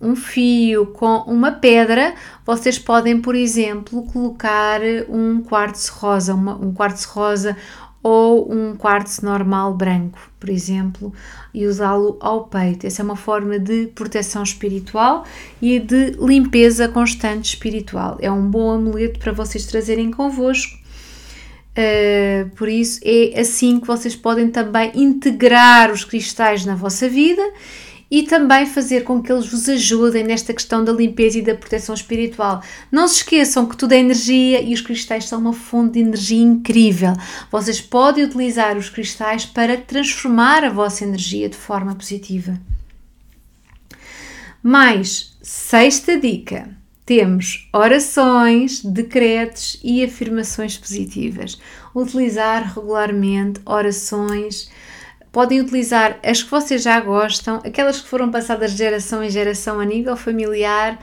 um fio com uma pedra, vocês podem, por exemplo, colocar um quartzo rosa, uma, um quartzo rosa ou um quartzo normal branco, por exemplo, e usá-lo ao peito. Essa é uma forma de proteção espiritual e de limpeza constante espiritual. É um bom amuleto para vocês trazerem convosco. Uh, por isso, é assim que vocês podem também integrar os cristais na vossa vida e também fazer com que eles vos ajudem nesta questão da limpeza e da proteção espiritual. Não se esqueçam que tudo é energia e os cristais são uma fonte de energia incrível. Vocês podem utilizar os cristais para transformar a vossa energia de forma positiva. Mais, sexta dica temos orações, decretos e afirmações positivas. Utilizar regularmente orações podem utilizar as que vocês já gostam, aquelas que foram passadas de geração em geração a nível familiar.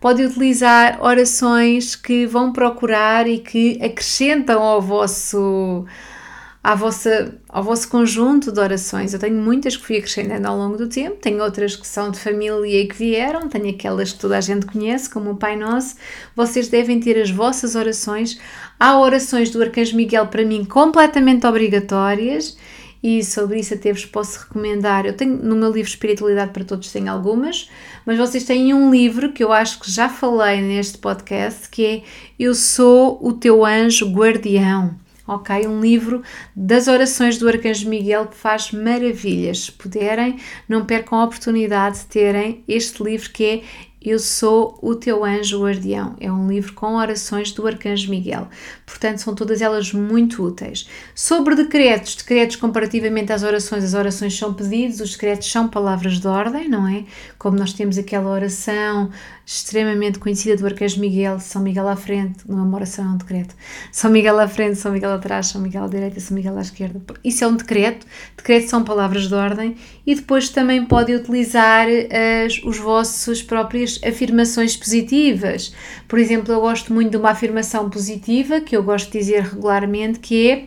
Podem utilizar orações que vão procurar e que acrescentam ao vosso, à vossa, ao vosso conjunto de orações. Eu tenho muitas que fui acrescentando ao longo do tempo, tenho outras que são de família e que vieram, tenho aquelas que toda a gente conhece, como o Pai Nosso. Vocês devem ter as vossas orações. Há orações do Arcanjo Miguel para mim completamente obrigatórias e sobre isso até vos posso recomendar. Eu tenho no meu livro Espiritualidade para Todos, tem algumas, mas vocês têm um livro que eu acho que já falei neste podcast que é Eu Sou o Teu Anjo Guardião. Ok? Um livro das orações do Arcanjo Miguel que faz maravilhas. Se puderem, não percam a oportunidade de terem este livro que é eu sou o teu anjo guardião. É um livro com orações do Arcanjo Miguel. Portanto, são todas elas muito úteis. Sobre decretos, decretos comparativamente às orações, as orações são pedidos, os decretos são palavras de ordem, não é? Como nós temos aquela oração extremamente conhecida do Arcanjo Miguel, São Miguel à frente, não é uma oração, é um decreto. São Miguel à frente, São Miguel atrás, São Miguel à direita, São Miguel à esquerda. Isso é um decreto, decretos são palavras de ordem e depois também pode utilizar as, os vossos próprias afirmações positivas. Por exemplo, eu gosto muito de uma afirmação positiva que eu gosto de dizer regularmente que é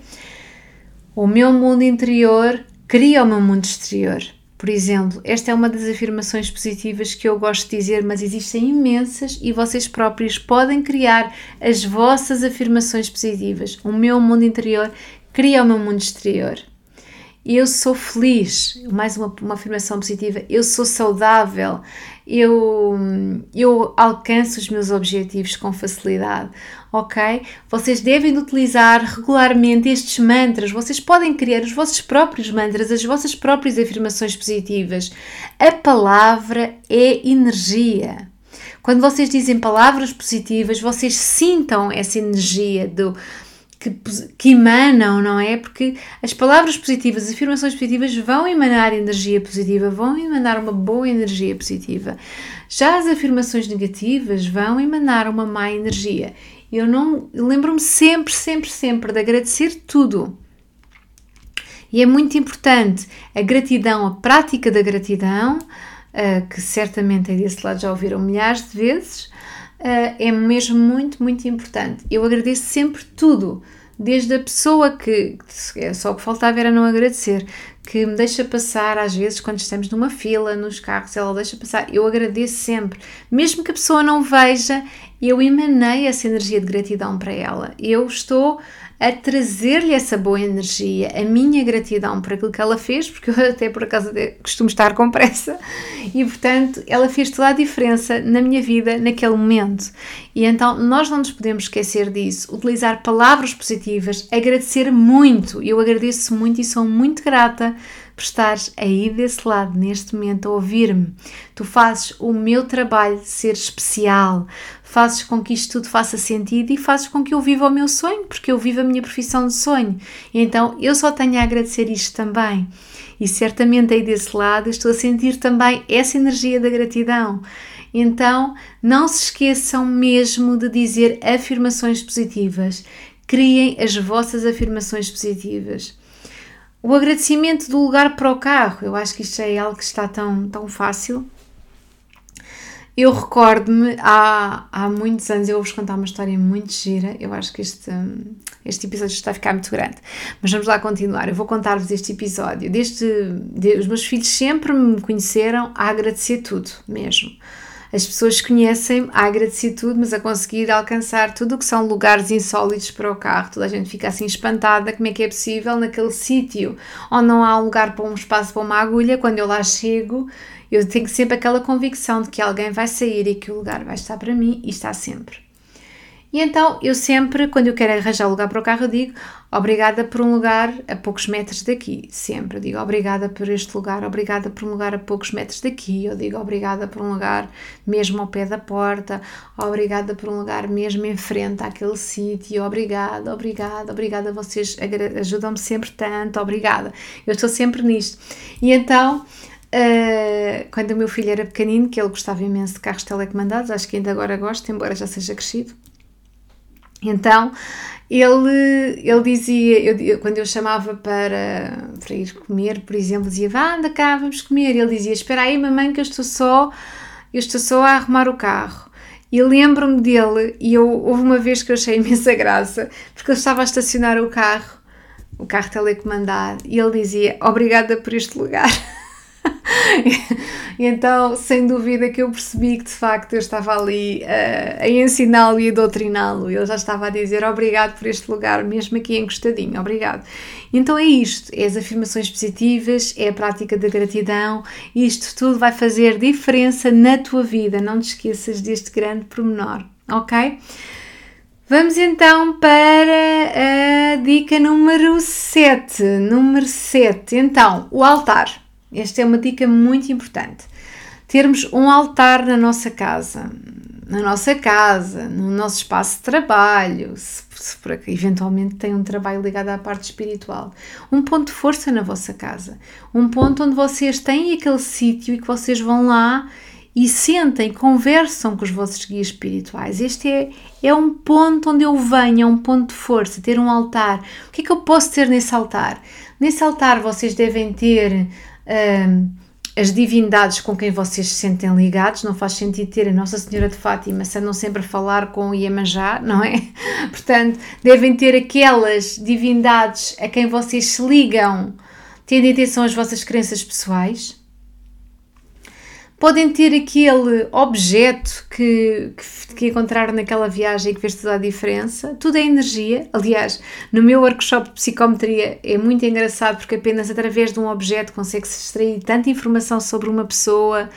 o meu mundo interior cria o meu mundo exterior. Por exemplo, esta é uma das afirmações positivas que eu gosto de dizer, mas existem imensas e vocês próprios podem criar as vossas afirmações positivas. O meu mundo interior cria o meu mundo exterior. Eu sou feliz, mais uma, uma afirmação positiva. Eu sou saudável, eu, eu alcanço os meus objetivos com facilidade, ok? Vocês devem utilizar regularmente estes mantras, vocês podem criar os vossos próprios mantras, as vossas próprias afirmações positivas. A palavra é energia. Quando vocês dizem palavras positivas, vocês sintam essa energia do que, que, emanam, não é? Porque as palavras positivas, as afirmações positivas vão emanar energia positiva, vão emanar uma boa energia positiva. Já as afirmações negativas vão emanar uma má energia. Eu não lembro-me sempre, sempre, sempre de agradecer tudo. E é muito importante a gratidão, a prática da gratidão, uh, que certamente aí desse lado já ouviram milhares de vezes, é mesmo muito, muito importante. Eu agradeço sempre tudo, desde a pessoa que, é só o que faltava era não agradecer, que me deixa passar às vezes quando estamos numa fila, nos carros, ela deixa passar, eu agradeço sempre, mesmo que a pessoa não veja, eu emanei essa energia de gratidão para ela. Eu estou a trazer-lhe essa boa energia, a minha gratidão por aquilo que ela fez, porque eu até por acaso costumo estar com pressa e portanto ela fez toda a diferença na minha vida naquele momento. E então nós não nos podemos esquecer disso, utilizar palavras positivas, agradecer muito. Eu agradeço muito e sou muito grata por estares aí desse lado neste momento a ouvir-me. Tu fazes o meu trabalho ser especial, fazes com que isto tudo faça sentido e fazes com que eu viva o meu sonho, porque eu vivo a minha profissão de sonho. Então eu só tenho a agradecer isto também. E certamente aí desse lado estou a sentir também essa energia da gratidão. Então não se esqueçam mesmo de dizer afirmações positivas. Criem as vossas afirmações positivas. O agradecimento do lugar para o carro, eu acho que isto é algo que está tão, tão fácil. Eu recordo-me há, há muitos anos, eu vou-vos contar uma história muito gira. Eu acho que este, este episódio está a ficar muito grande, mas vamos lá continuar. Eu vou contar-vos este episódio. Desde de, os meus filhos sempre me conheceram a agradecer tudo, mesmo as pessoas conhecem a agradecer tudo, mas a conseguir alcançar tudo o que são lugares insólitos para o carro. Toda a gente fica assim espantada como é que é possível naquele sítio onde não há um lugar para um espaço para uma agulha. Quando eu lá chego, eu tenho sempre aquela convicção de que alguém vai sair e que o lugar vai estar para mim e está sempre. E então eu sempre, quando eu quero arranjar lugar para o carro, digo obrigada por um lugar a poucos metros daqui. Sempre eu digo obrigada por este lugar, obrigada por um lugar a poucos metros daqui. Eu digo obrigada por um lugar mesmo ao pé da porta, obrigada por um lugar mesmo em frente àquele sítio. Obrigada, obrigada, obrigada. Vocês ajudam-me sempre tanto, obrigada. Eu estou sempre nisto. E então. Uh, quando o meu filho era pequenino, que ele gostava imenso de carros telecomandados, acho que ainda agora gosta, embora já seja crescido, então ele, ele dizia, eu, quando eu chamava para, para ir comer, por exemplo, dizia vá, anda cá, vamos comer. Ele dizia: Espera aí, mamãe, que eu estou só, eu estou só a arrumar o carro. E lembro-me dele, e eu, houve uma vez que eu achei imensa graça, porque ele estava a estacionar o carro, o carro telecomandado, e ele dizia: Obrigada por este lugar. e então, sem dúvida que eu percebi que de facto eu estava ali uh, a ensiná-lo e a doutriná-lo. Ele já estava a dizer obrigado por este lugar, mesmo aqui encostadinho, obrigado. Então é isto, é as afirmações positivas, é a prática da gratidão, isto tudo vai fazer diferença na tua vida, não te esqueças deste grande pormenor, ok? Vamos então para a dica número 7. Número 7. Então, o altar. Esta é uma dica muito importante. Termos um altar na nossa casa, na nossa casa, no nosso espaço de trabalho, se, se por eventualmente tem um trabalho ligado à parte espiritual. Um ponto de força na vossa casa. Um ponto onde vocês têm aquele sítio e que vocês vão lá e sentem, conversam com os vossos guias espirituais. Este é, é um ponto onde eu venho, é um ponto de força, ter um altar. O que é que eu posso ter nesse altar? Nesse altar vocês devem ter as divindades com quem vocês se sentem ligados, não faz sentido ter a Nossa Senhora de Fátima se andam sempre a falar com Iemanjá, não é? Portanto, devem ter aquelas divindades a quem vocês se ligam, tendo em atenção as vossas crenças pessoais podem ter aquele objeto que, que, que, encontraram naquela viagem que fez toda a diferença. Tudo é energia. Aliás, no meu workshop de psicometria é muito engraçado porque apenas através de um objeto consegue-se extrair tanta informação sobre uma pessoa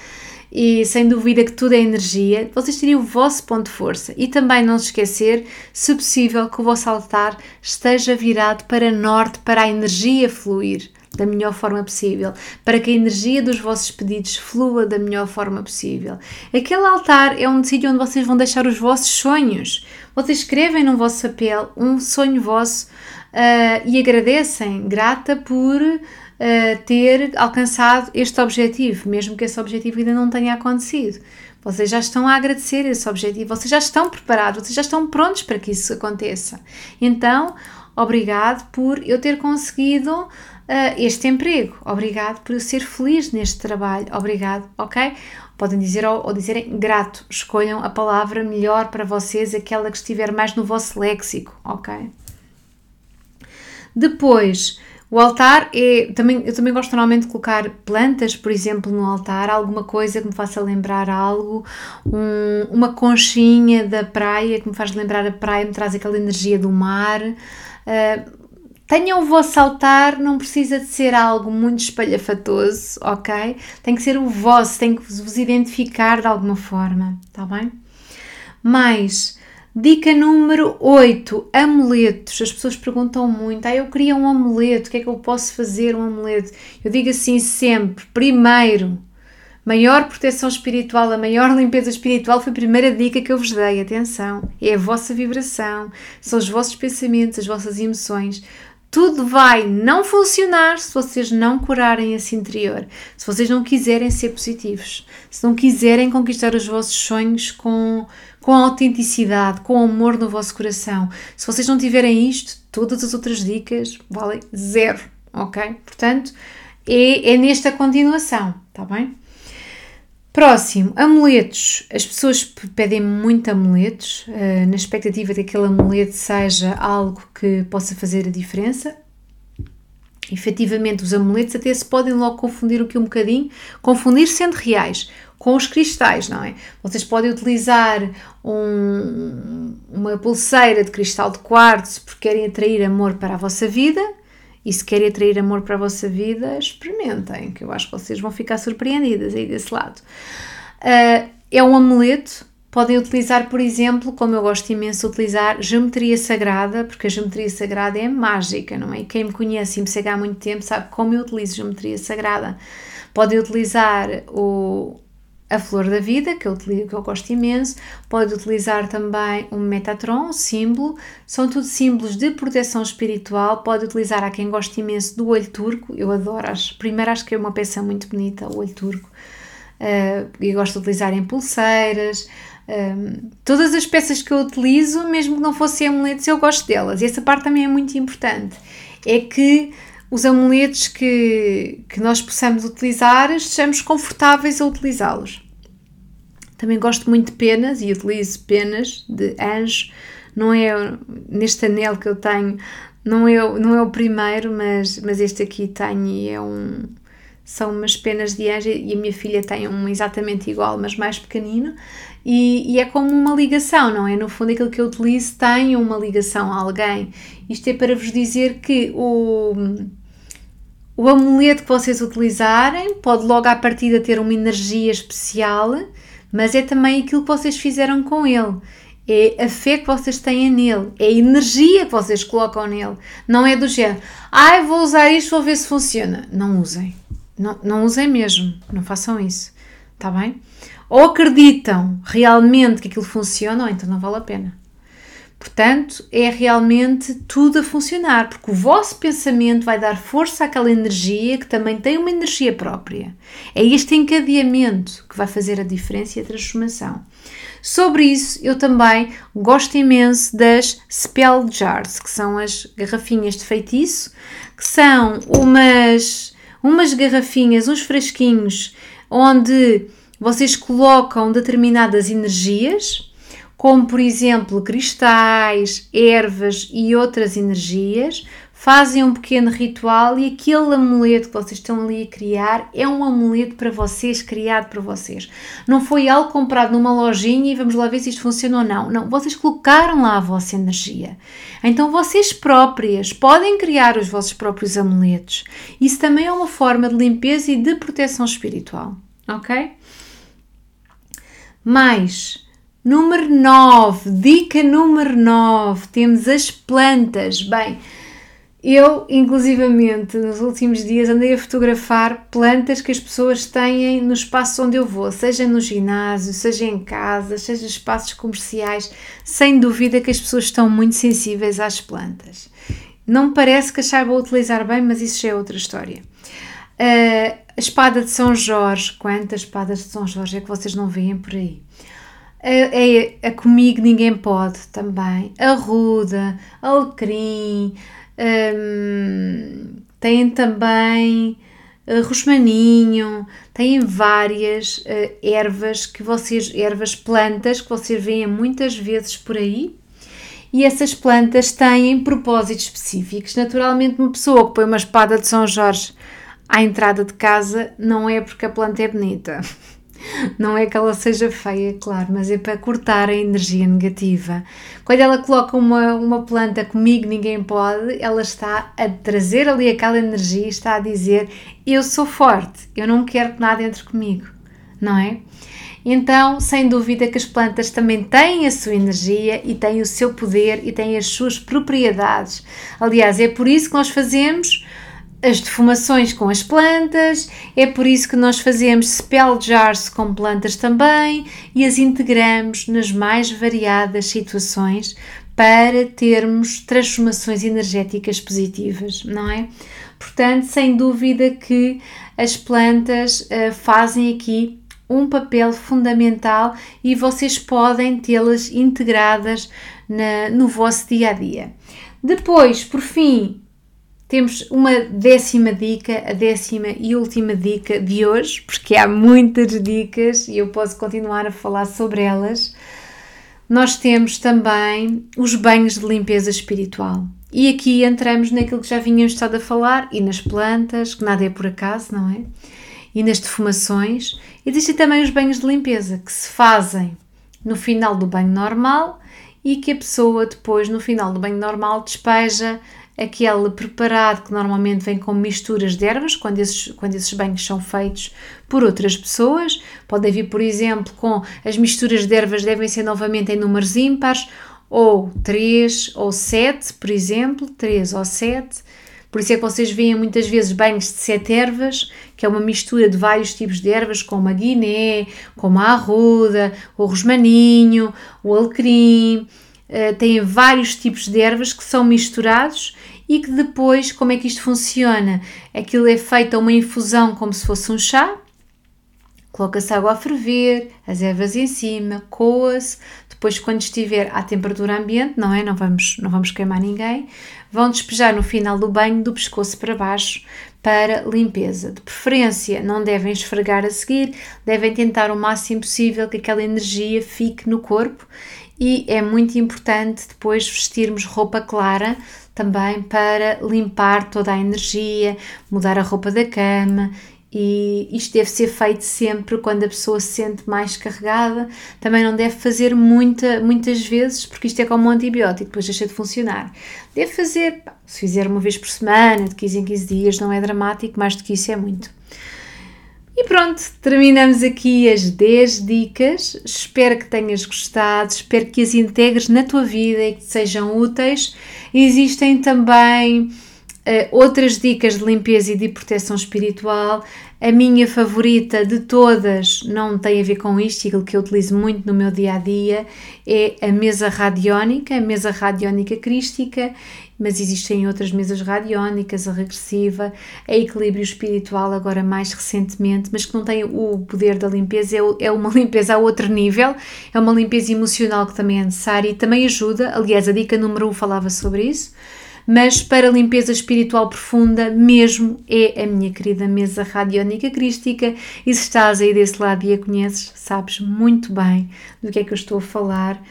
e sem dúvida que tudo é energia. Vocês teriam o vosso ponto de força e também não se esquecer, se possível, que o vosso altar esteja virado para norte, para a energia fluir da melhor forma possível, para que a energia dos vossos pedidos flua da melhor forma possível. Aquele altar é um sítio onde vocês vão deixar os vossos sonhos. Vocês escrevem no vosso papel um sonho vosso uh, e agradecem, grata por uh, ter alcançado este objetivo, mesmo que esse objetivo ainda não tenha acontecido. Vocês já estão a agradecer esse objetivo, vocês já estão preparados, vocês já estão prontos para que isso aconteça. Então, obrigado por eu ter conseguido uh, este emprego, obrigado por eu ser feliz neste trabalho, obrigado, ok? Podem dizer ou, ou dizerem grato, escolham a palavra melhor para vocês, aquela que estiver mais no vosso léxico, ok? Depois, o altar é. Também, eu também gosto normalmente de colocar plantas, por exemplo, no altar, alguma coisa que me faça lembrar algo, um, uma conchinha da praia que me faz lembrar a praia, me traz aquela energia do mar. Uh, tenham o vosso altar, não precisa de ser algo muito espalhafatoso, ok? Tem que ser o vosso, tem que vos identificar de alguma forma, tá bem? Mais Dica número 8, amuletos. As pessoas perguntam muito: ah, eu queria um amuleto, o que é que eu posso fazer um amuleto? Eu digo assim sempre: primeiro, maior proteção espiritual, a maior limpeza espiritual foi a primeira dica que eu vos dei. Atenção, é a vossa vibração, são os vossos pensamentos, as vossas emoções. Tudo vai não funcionar se vocês não curarem esse interior, se vocês não quiserem ser positivos, se não quiserem conquistar os vossos sonhos com com autenticidade, com amor no vosso coração. Se vocês não tiverem isto, todas as outras dicas valem zero, ok? Portanto, é, é nesta continuação, tá bem? Próximo, amuletos. As pessoas pedem muito amuletos, uh, na expectativa de que aquele amuleto seja algo que possa fazer a diferença. Efetivamente, os amuletos até se podem logo confundir o que um bocadinho, confundir sendo reais com os cristais, não é? Vocês podem utilizar um, uma pulseira de cristal de quartzo porque querem atrair amor para a vossa vida e se querem atrair amor para a vossa vida, experimentem, que eu acho que vocês vão ficar surpreendidas aí desse lado. Uh, é um amuleto, podem utilizar, por exemplo, como eu gosto imenso de utilizar, geometria sagrada, porque a geometria sagrada é mágica, não é? E quem me conhece e me segue há muito tempo sabe como eu utilizo geometria sagrada. Podem utilizar o, a flor da vida, que eu, que eu gosto imenso, pode utilizar também um Metatron, um símbolo, são tudo símbolos de proteção espiritual, pode utilizar a quem gosta imenso do olho turco, eu adoro, acho, primeiro acho que é uma peça muito bonita, o olho turco, uh, e gosto de utilizar em pulseiras, um, eh, todas as peças que eu utilizo, mesmo que não fossem amuletos, eu gosto delas, e essa parte também é muito importante, é que os amuletos que, que nós possamos utilizar, estejamos confortáveis a utilizá-los. Também gosto muito de penas e utilizo penas de anjo. Não é neste anel que eu tenho, não é, não é o primeiro, mas, mas este aqui tenho e é um, são umas penas de anjo e a minha filha tem um exatamente igual, mas mais pequenino. E, e, é como uma ligação, não é? No fundo, aquilo que eu utilizo tem uma ligação a alguém. Isto é para vos dizer que o o amuleto que vocês utilizarem pode logo à partida ter uma energia especial, mas é também aquilo que vocês fizeram com ele. É a fé que vocês têm nele, é a energia que vocês colocam nele. Não é do género, ai, ah, vou usar isto, vou ver se funciona. Não usem. Não, não usem mesmo. Não façam isso. Está bem? Ou acreditam realmente que aquilo funciona, ou então não vale a pena. Portanto, é realmente tudo a funcionar, porque o vosso pensamento vai dar força àquela energia que também tem uma energia própria. É este encadeamento que vai fazer a diferença e a transformação. Sobre isso, eu também gosto imenso das spell jars, que são as garrafinhas de feitiço, que são umas, umas garrafinhas, uns frasquinhos, onde vocês colocam determinadas energias como por exemplo cristais, ervas e outras energias, fazem um pequeno ritual e aquele amuleto que vocês estão ali a criar é um amuleto para vocês, criado para vocês. Não foi algo comprado numa lojinha e vamos lá ver se isto funciona ou não. Não, vocês colocaram lá a vossa energia. Então vocês próprias podem criar os vossos próprios amuletos. Isso também é uma forma de limpeza e de proteção espiritual, ok? Mais Número 9, dica número 9, temos as plantas. Bem, Eu, inclusivamente, nos últimos dias andei a fotografar plantas que as pessoas têm no espaço onde eu vou, seja no ginásio, seja em casa, seja espaços comerciais. Sem dúvida que as pessoas estão muito sensíveis às plantas. Não me parece que as saibam utilizar bem, mas isso já é outra história. Uh, a espada de São Jorge, quantas espadas de São Jorge é que vocês não veem por aí? É, é, a comigo ninguém pode também. A ruda, alecrim, um, têm também uh, rosmaninho, têm várias uh, ervas que vocês, ervas plantas que vocês veem muitas vezes por aí. E essas plantas têm propósitos específicos. Naturalmente, uma pessoa que põe uma espada de São Jorge à entrada de casa não é porque a planta é bonita. Não é que ela seja feia, claro, mas é para cortar a energia negativa. Quando ela coloca uma, uma planta comigo, ninguém pode, ela está a trazer ali aquela energia, está a dizer: Eu sou forte, eu não quero que nada entre comigo, não é? Então, sem dúvida que as plantas também têm a sua energia e têm o seu poder e têm as suas propriedades. Aliás, é por isso que nós fazemos as defumações com as plantas, é por isso que nós fazemos spell jars com plantas também e as integramos nas mais variadas situações para termos transformações energéticas positivas, não é? Portanto, sem dúvida que as plantas uh, fazem aqui um papel fundamental e vocês podem tê-las integradas na, no vosso dia a dia. Depois, por fim, temos uma décima dica, a décima e última dica de hoje, porque há muitas dicas e eu posso continuar a falar sobre elas. Nós temos também os banhos de limpeza espiritual. E aqui entramos naquilo que já vinhamos estado a falar, e nas plantas, que nada é por acaso, não é? E nas defumações. Existem também os banhos de limpeza, que se fazem no final do banho normal e que a pessoa depois, no final do banho normal, despeja aquele preparado que normalmente vem com misturas de ervas, quando esses, quando esses banhos são feitos por outras pessoas. Podem vir, por exemplo, com as misturas de ervas devem ser novamente em números ímpares, ou 3 ou 7, por exemplo, 3 ou 7. Por isso é que vocês veem muitas vezes banhos de sete ervas, que é uma mistura de vários tipos de ervas, como a guiné, como a arruda, o rosmaninho, o alecrim, uh, têm vários tipos de ervas que são misturados e que depois, como é que isto funciona? Aquilo é feito a uma infusão como se fosse um chá, coloca-se água a ferver, as ervas em cima, coa-se, depois quando estiver à temperatura ambiente, não é? Não vamos, não vamos queimar ninguém, vão despejar no final do banho do pescoço para baixo para limpeza. De preferência, não devem esfregar a seguir, devem tentar o máximo possível que aquela energia fique no corpo e é muito importante depois vestirmos roupa clara também para limpar toda a energia, mudar a roupa da cama e isto deve ser feito sempre quando a pessoa se sente mais carregada. Também não deve fazer muita, muitas vezes, porque isto é como um antibiótico, depois deixa de funcionar. Deve fazer, se fizer uma vez por semana, de 15 em 15 dias, não é dramático, mais do que isso é muito. E pronto, terminamos aqui as 10 dicas. Espero que tenhas gostado, espero que as integres na tua vida e que sejam úteis. Existem também uh, outras dicas de limpeza e de proteção espiritual. A minha favorita de todas não tem a ver com isto, aquilo que eu utilizo muito no meu dia a dia é a mesa radiónica, a mesa radiónica crística mas existem outras mesas radiónicas, a regressiva, a equilíbrio espiritual, agora mais recentemente, mas que não tem o poder da limpeza, é, é uma limpeza a outro nível, é uma limpeza emocional que também é necessária e também ajuda. Aliás, a dica número 1 um falava sobre isso mas para limpeza espiritual profunda mesmo é a minha querida mesa radiónica crística e se estás aí desse lado e a conheces, sabes muito bem do que é que eu estou a falar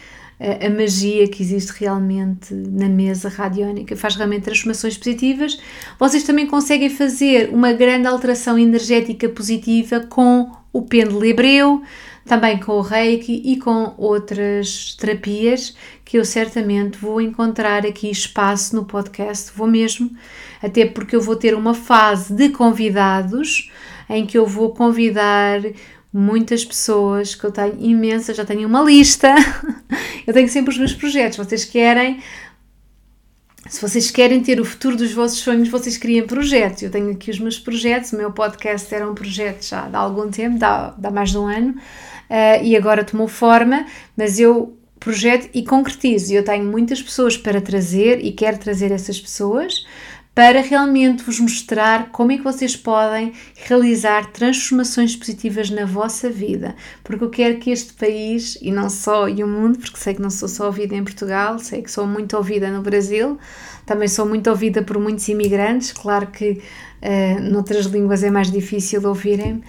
a, magia que existe realmente na mesa radiónica, faz realmente transformações positivas. Vocês também conseguem fazer uma grande alteração energética positiva com o pêndulo hebreu, também com o reiki e com outras terapias que eu certamente vou encontrar aqui espaço no podcast, vou mesmo, até porque eu vou ter uma fase de convidados em que eu vou convidar muitas pessoas, que eu tenho imensa, já tenho uma lista. eu tenho sempre os meus projetos. Vocês querem Se vocês querem ter o futuro dos vossos sonhos, vocês criem projetos. Eu tenho aqui os meus projetos. O meu podcast era um projeto já há algum tempo, dá, dá mais de um ano, uh, e agora tomou forma, mas eu projeto e concretizo. Eu tenho muitas pessoas para trazer e quero trazer essas pessoas para realmente vos mostrar como é que vocês podem realizar transformações positivas na vossa vida, porque eu quero que este país, e não só, e o mundo, porque sei que não sou só ouvida em Portugal, sei que sou muito ouvida no Brasil, também sou muito ouvida por muitos imigrantes, claro que uh, noutras línguas é mais difícil ouvirem-me,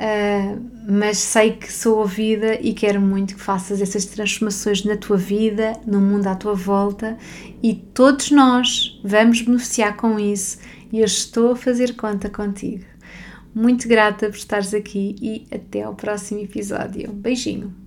Uh, mas sei que sou ouvida e quero muito que faças essas transformações na tua vida, no mundo à tua volta e todos nós vamos beneficiar com isso e eu estou a fazer conta contigo. Muito grata por estares aqui e até ao próximo episódio. Beijinho!